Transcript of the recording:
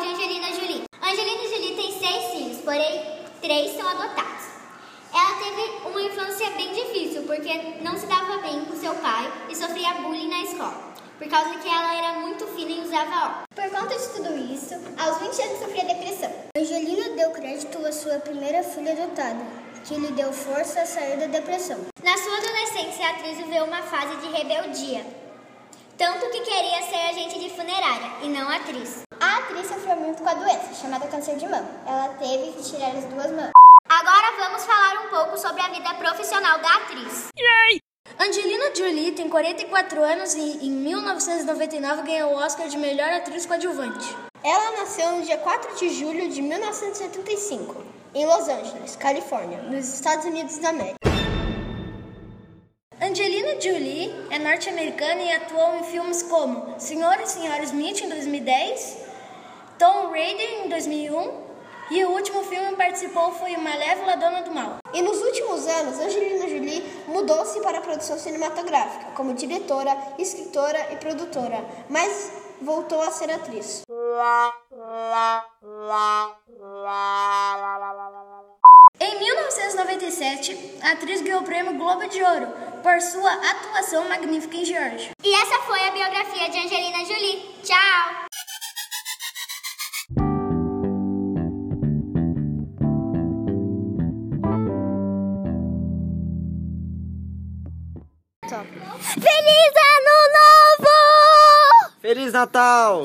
de Angelina Jolie. Angelina Jolie tem seis filhos, porém três são adotados. Ela teve uma infância bem difícil porque não se dava bem com seu pai e sofria bullying na escola, por causa que ela era muito fina e usava óculos. Por conta de tudo isso, aos 20 anos sofria depressão. Angelina deu crédito à sua primeira filha adotada, que lhe deu força a sair da depressão. Na sua adolescência, a atriz viveu uma fase de rebeldia, tanto que queria ser agente de funerária e não atriz. Sofreu muito com a doença, chamada câncer de mama. Ela teve que tirar as duas mãos. Agora vamos falar um pouco sobre a vida profissional da atriz. Yay! Angelina Jolie tem 44 anos e em 1999 ganhou o Oscar de melhor atriz coadjuvante. Ela nasceu no dia 4 de julho de 1975, em Los Angeles, Califórnia, nos Estados Unidos da América. Angelina Jolie é norte-americana e atuou em filmes como Senhor e Senhora Smith em 2010, Tom Raider em 2001 e o último filme que participou foi Malévola Dona do Mal. E nos últimos anos, Angelina Jolie mudou-se para a produção cinematográfica, como diretora, escritora e produtora, mas voltou a ser atriz. Em 1997, a atriz ganhou o prêmio Globo de Ouro por sua atuação magnífica em George. E essa foi a biografia de Angelina Jolie. Tchau! Feliz Ano Novo! Feliz Natal!